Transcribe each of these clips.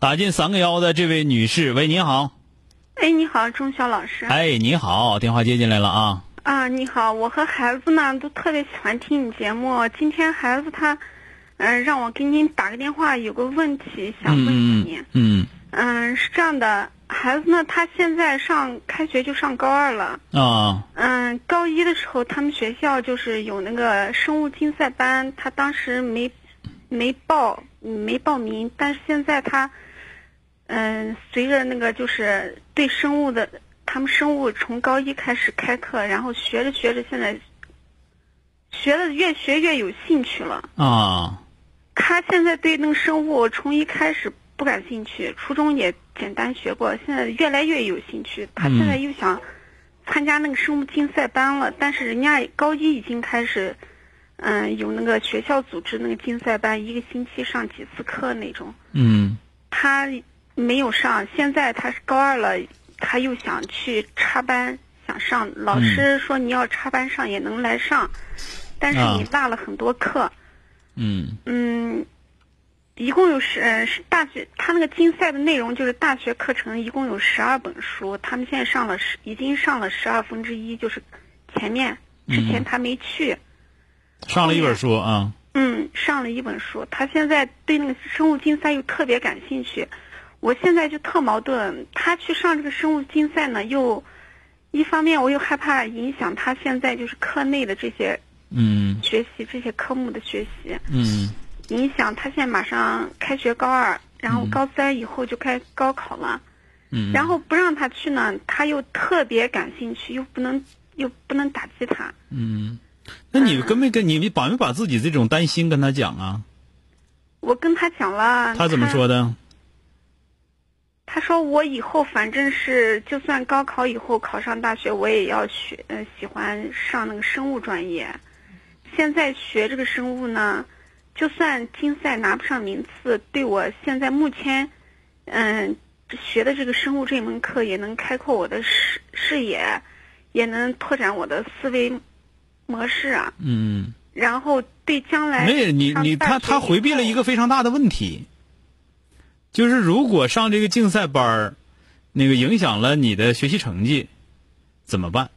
打进三个幺的这位女士，喂，你好。哎，你好，钟晓老师。哎，你好，电话接进来了啊。啊，你好，我和孩子呢都特别喜欢听你节目。今天孩子他，嗯、让我给您打个电话，有个问题想问你。嗯嗯，是这样的，孩子呢，他现在上开学就上高二了。嗯啊嗯，高一的时候他们学校就是有那个生物竞赛班，他当时没没报没报名，但是现在他，嗯，随着那个就是对生物的，他们生物从高一开始开课，然后学着学着，现在学的越学越有兴趣了。啊他现在对那个生物从一开始不感兴趣，初中也简单学过，现在越来越有兴趣。他现在又想参加那个生物竞赛班了，但是人家高一已经开始，嗯，有那个学校组织那个竞赛班，一个星期上几次课那种。嗯他没有上，现在他是高二了，他又想去插班，想上。老师说你要插班上也能来上，但是你啊落了很多课。嗯嗯，一共有十呃是大学，他那个竞赛的内容就是大学课程，一共有十二本书，他们现在上了十，已经上了十二分之一，就是前面之前他没去，上了一本书啊。嗯，上了一本书，他现在对那个生物竞赛又特别感兴趣，我现在就特矛盾，他去上这个生物竞赛呢，又一方面我又害怕影响他现在就是课内的这些嗯学习这些科目的学习。嗯影响他现在马上开学高二，然后高三以后就开高考了，嗯。然后不让他去呢，他又特别感兴趣，又不能又不能打击他。嗯，那你跟没跟你把没把自己这种担心跟他讲啊？我跟他讲了，他怎么说的？他说我以后反正是就算高考以后考上大学，我也要学呃喜欢上那个生物专业。现在学这个生物呢，就算竞赛拿不上名次，对我现在目前嗯学的这个生物这门课也能开阔我的视视野，也能拓展我的思维模式啊。嗯，然后对将来没有你你他他回避了一个非常大的问题，就是如果上这个竞赛班儿，那个影响了你的学习成绩，怎么办？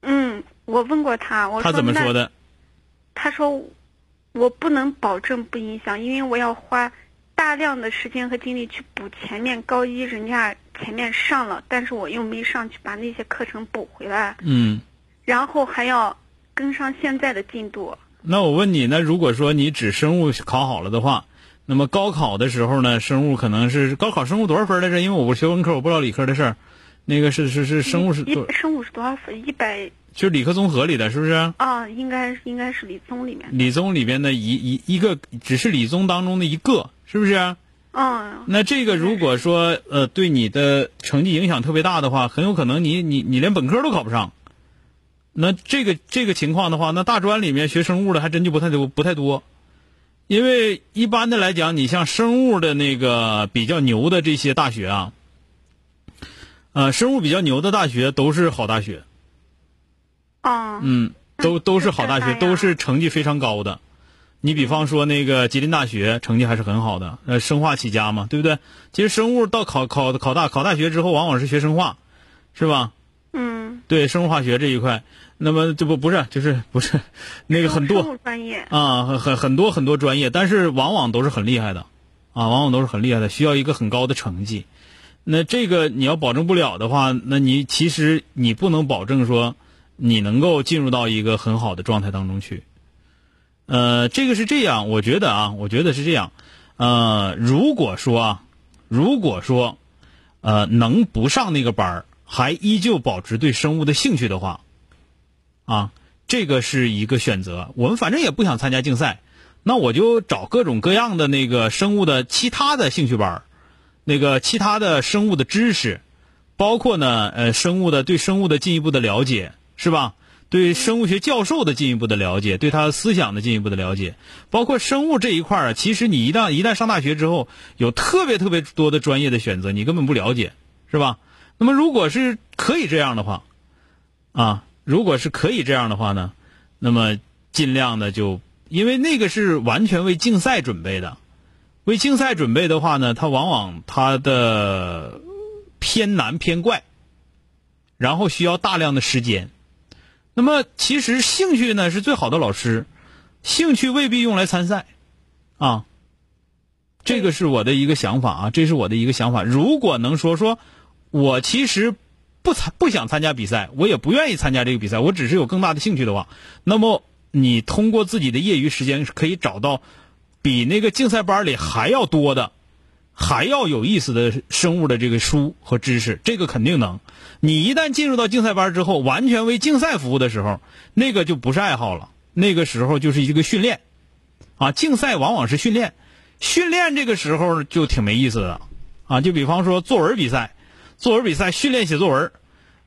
嗯，我问过他，我他怎么那说的？他说：“我不能保证不影响，因为我要花大量的时间和精力去补前面高一人家前面上了，但是我又没上去把那些课程补回来，嗯，然后还要跟上现在的进度。那我问你，那如果说你只生物考好了的话，那么高考的时候呢，生物可能是高考生物多少分来着？因为我不是学文科，我不知道理科的事儿。那个是是是生物是多一，生物是多少分？一百就是理科综合里的，是不是？啊，应该应该是理综里面。理综里边的一一一个，只是理综当中的一个，是不是？嗯，那这个如果说呃对你的成绩影响特别大的话，很有可能你你你连本科都考不上。那这个这个情况的话，那大专里面学生物的还真就不太多不太多，因为一般的来讲，你像生物的那个比较牛的这些大学啊，呃，生物比较牛的大学都是好大学，哦，嗯，都都是好大学，都是成绩非常高的。你比方说那个吉林大学成绩还是很好的，呃，生化起家嘛，对不对？其实生物到考考考大考大学之后，往往是学生化，是吧？嗯，对，生物化学这一块，那么这不不是就是不是那个很多专业，啊，很很很多很多专业，但是往往都是很厉害的，啊，往往都是很厉害的，需要一个很高的成绩。那这个你要保证不了的话，那你其实你不能保证说你能够进入到一个很好的状态当中去。呃，这个是这样，我觉得啊，我觉得是这样。呃，如果说啊，如果说呃能不上那个班儿，还依旧保持对生物的兴趣的话，啊，这个是一个选择。我们反正也不想参加竞赛，那我就找各种各样的那个生物的其他的兴趣班，那个其他的生物的知识，包括呢呃生物的对生物的进一步的了解，是吧？对生物学教授的进一步的了解，对他思想的进一步的了解，包括生物这一块啊，其实你一旦一旦上大学之后，有特别特别多的专业的选择，你根本不了解，是吧？那么如果是可以这样的话，啊，如果是可以这样的话呢，那么尽量的就，因为那个是完全为竞赛准备的，为竞赛准备的话呢，它往往它的偏难偏怪，然后需要大量的时间。那么，其实兴趣呢是最好的老师，兴趣未必用来参赛，啊，这个是我的一个想法啊，这是我的一个想法。如果能说说，我其实不参不想参加比赛，我也不愿意参加这个比赛，我只是有更大的兴趣的话，那么你通过自己的业余时间可以找到比那个竞赛班里还要多的。还要有意思的生物的这个书和知识，这个肯定能。你一旦进入到竞赛班之后，完全为竞赛服务的时候，那个就不是爱好了，那个时候就是一个训练。啊，竞赛往往是训练，训练这个时候就挺没意思的。啊，就比方说作文比赛，作文比赛训练写作文，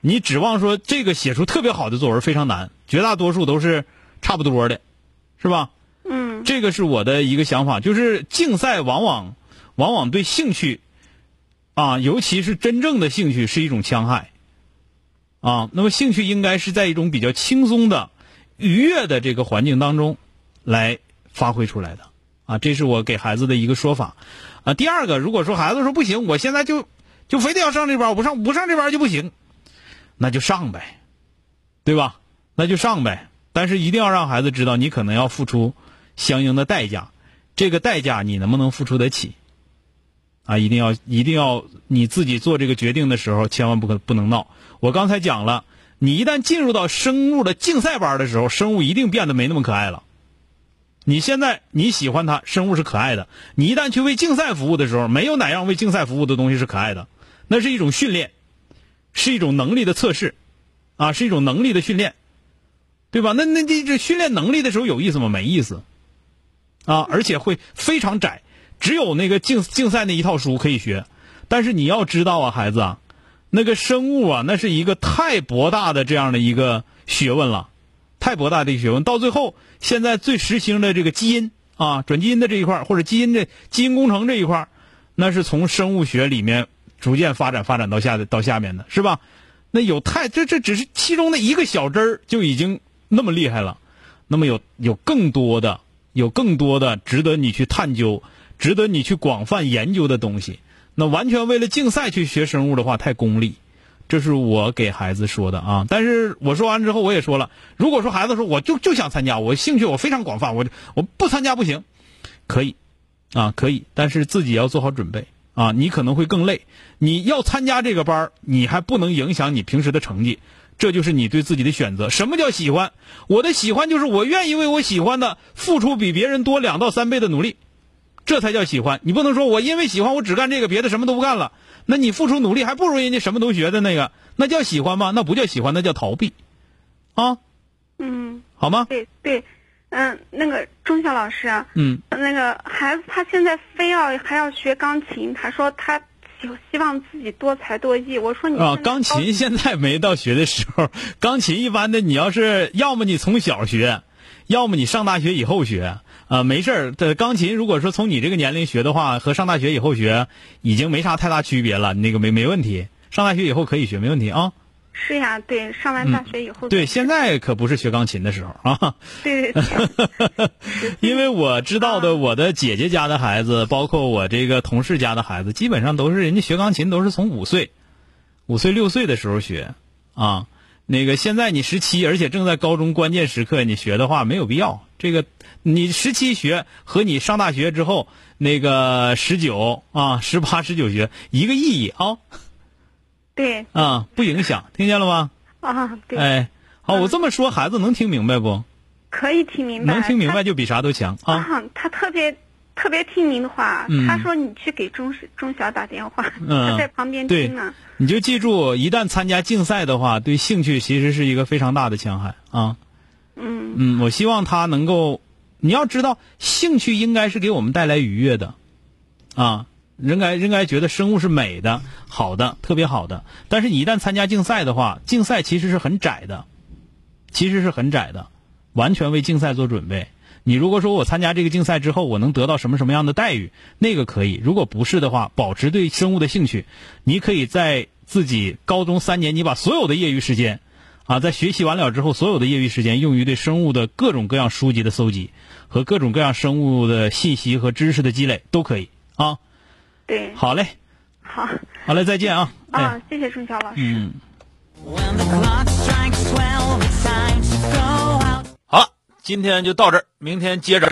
你指望说这个写出特别好的作文非常难，绝大多数都是差不多的，是吧？嗯。这个是我的一个想法，就是竞赛往往。往往对兴趣，啊，尤其是真正的兴趣是一种戕害，啊，那么兴趣应该是在一种比较轻松的、愉悦的这个环境当中来发挥出来的，啊，这是我给孩子的一个说法，啊，第二个，如果说孩子说不行，我现在就就非得要上这班，我不上不上这班就不行，那就上呗，对吧？那就上呗，但是一定要让孩子知道，你可能要付出相应的代价，这个代价你能不能付出得起？啊，一定要一定要你自己做这个决定的时候，千万不可不能闹。我刚才讲了，你一旦进入到生物的竞赛班的时候，生物一定变得没那么可爱了。你现在你喜欢它，生物是可爱的。你一旦去为竞赛服务的时候，没有哪样为竞赛服务的东西是可爱的，那是一种训练，是一种能力的测试，啊，是一种能力的训练，对吧？那那这这训练能力的时候有意思吗？没意思，啊，而且会非常窄。只有那个竞竞赛那一套书可以学，但是你要知道啊，孩子啊，那个生物啊，那是一个太博大的这样的一个学问了，太博大的一个学问。到最后，现在最时兴的这个基因啊，转基因的这一块或者基因的基因工程这一块那是从生物学里面逐渐发展发展到下的到下面的是吧？那有太这这只是其中的一个小枝儿，就已经那么厉害了。那么有有更多的有更多的值得你去探究。值得你去广泛研究的东西，那完全为了竞赛去学生物的话太功利，这是我给孩子说的啊。但是我说完之后，我也说了，如果说孩子说我就就想参加，我兴趣我非常广泛，我我不参加不行，可以，啊可以，但是自己要做好准备啊。你可能会更累，你要参加这个班你还不能影响你平时的成绩，这就是你对自己的选择。什么叫喜欢？我的喜欢就是我愿意为我喜欢的付出比别人多两到三倍的努力。这才叫喜欢，你不能说我因为喜欢我只干这个，别的什么都不干了。那你付出努力还不如人家什么都学的那个，那叫喜欢吗？那不叫喜欢，那叫逃避，啊，嗯，好吗？对对，嗯，那个钟晓老师，嗯，那个孩子他现在非要还要学钢琴，他说他希希望自己多才多艺。我说你啊，钢琴现在没到学的时候，钢琴一般的你要是要么你从小学，要么你上大学以后学。啊，没事儿。这钢琴如果说从你这个年龄学的话，和上大学以后学已经没啥太大区别了。那个没没问题，上大学以后可以学，没问题啊。是呀，对，上完大学以后。对，现在可不是学钢琴的时候啊。对对对。因为我知道的，我的姐姐家的孩子，包括我这个同事家的孩子，基本上都是人家学钢琴都是从五岁、五岁六岁的时候学啊。那个现在你十七，而且正在高中关键时刻，你学的话没有必要。这个你十七学和你上大学之后，那个十九啊，十八、十九学一个意义啊对啊，不影响，听见了吗？啊，对，哎，好，我这么说，孩子能听明白不？可以听明白。能听明白就比啥都强啊。啊，他特别特别听您的话。嗯他说你去给中中小打电话，嗯他在旁边听呢。你就记住，一旦参加竞赛的话，对兴趣其实是一个非常大的伤害啊。嗯嗯，我希望他能够，你要知道，兴趣应该是给我们带来愉悦的，啊，应该应该觉得生物是美的、好的、特别好的。但是你一旦参加竞赛的话，竞赛其实是很窄的，其实是很窄的，完全为竞赛做准备。你如果说我参加这个竞赛之后，我能得到什么什么样的待遇，那个可以。如果不是的话，保持对生物的兴趣，你可以在自己高中三年，你把所有的业余时间，啊，在学习完了之后，所有的业余时间用于对生物的各种各样书籍的搜集和各种各样生物的信息和知识的积累都可以啊。对。好嘞。好。好嘞，再见啊。啊，谢谢春晓老师。嗯。好了，今天就到这儿，明天接着。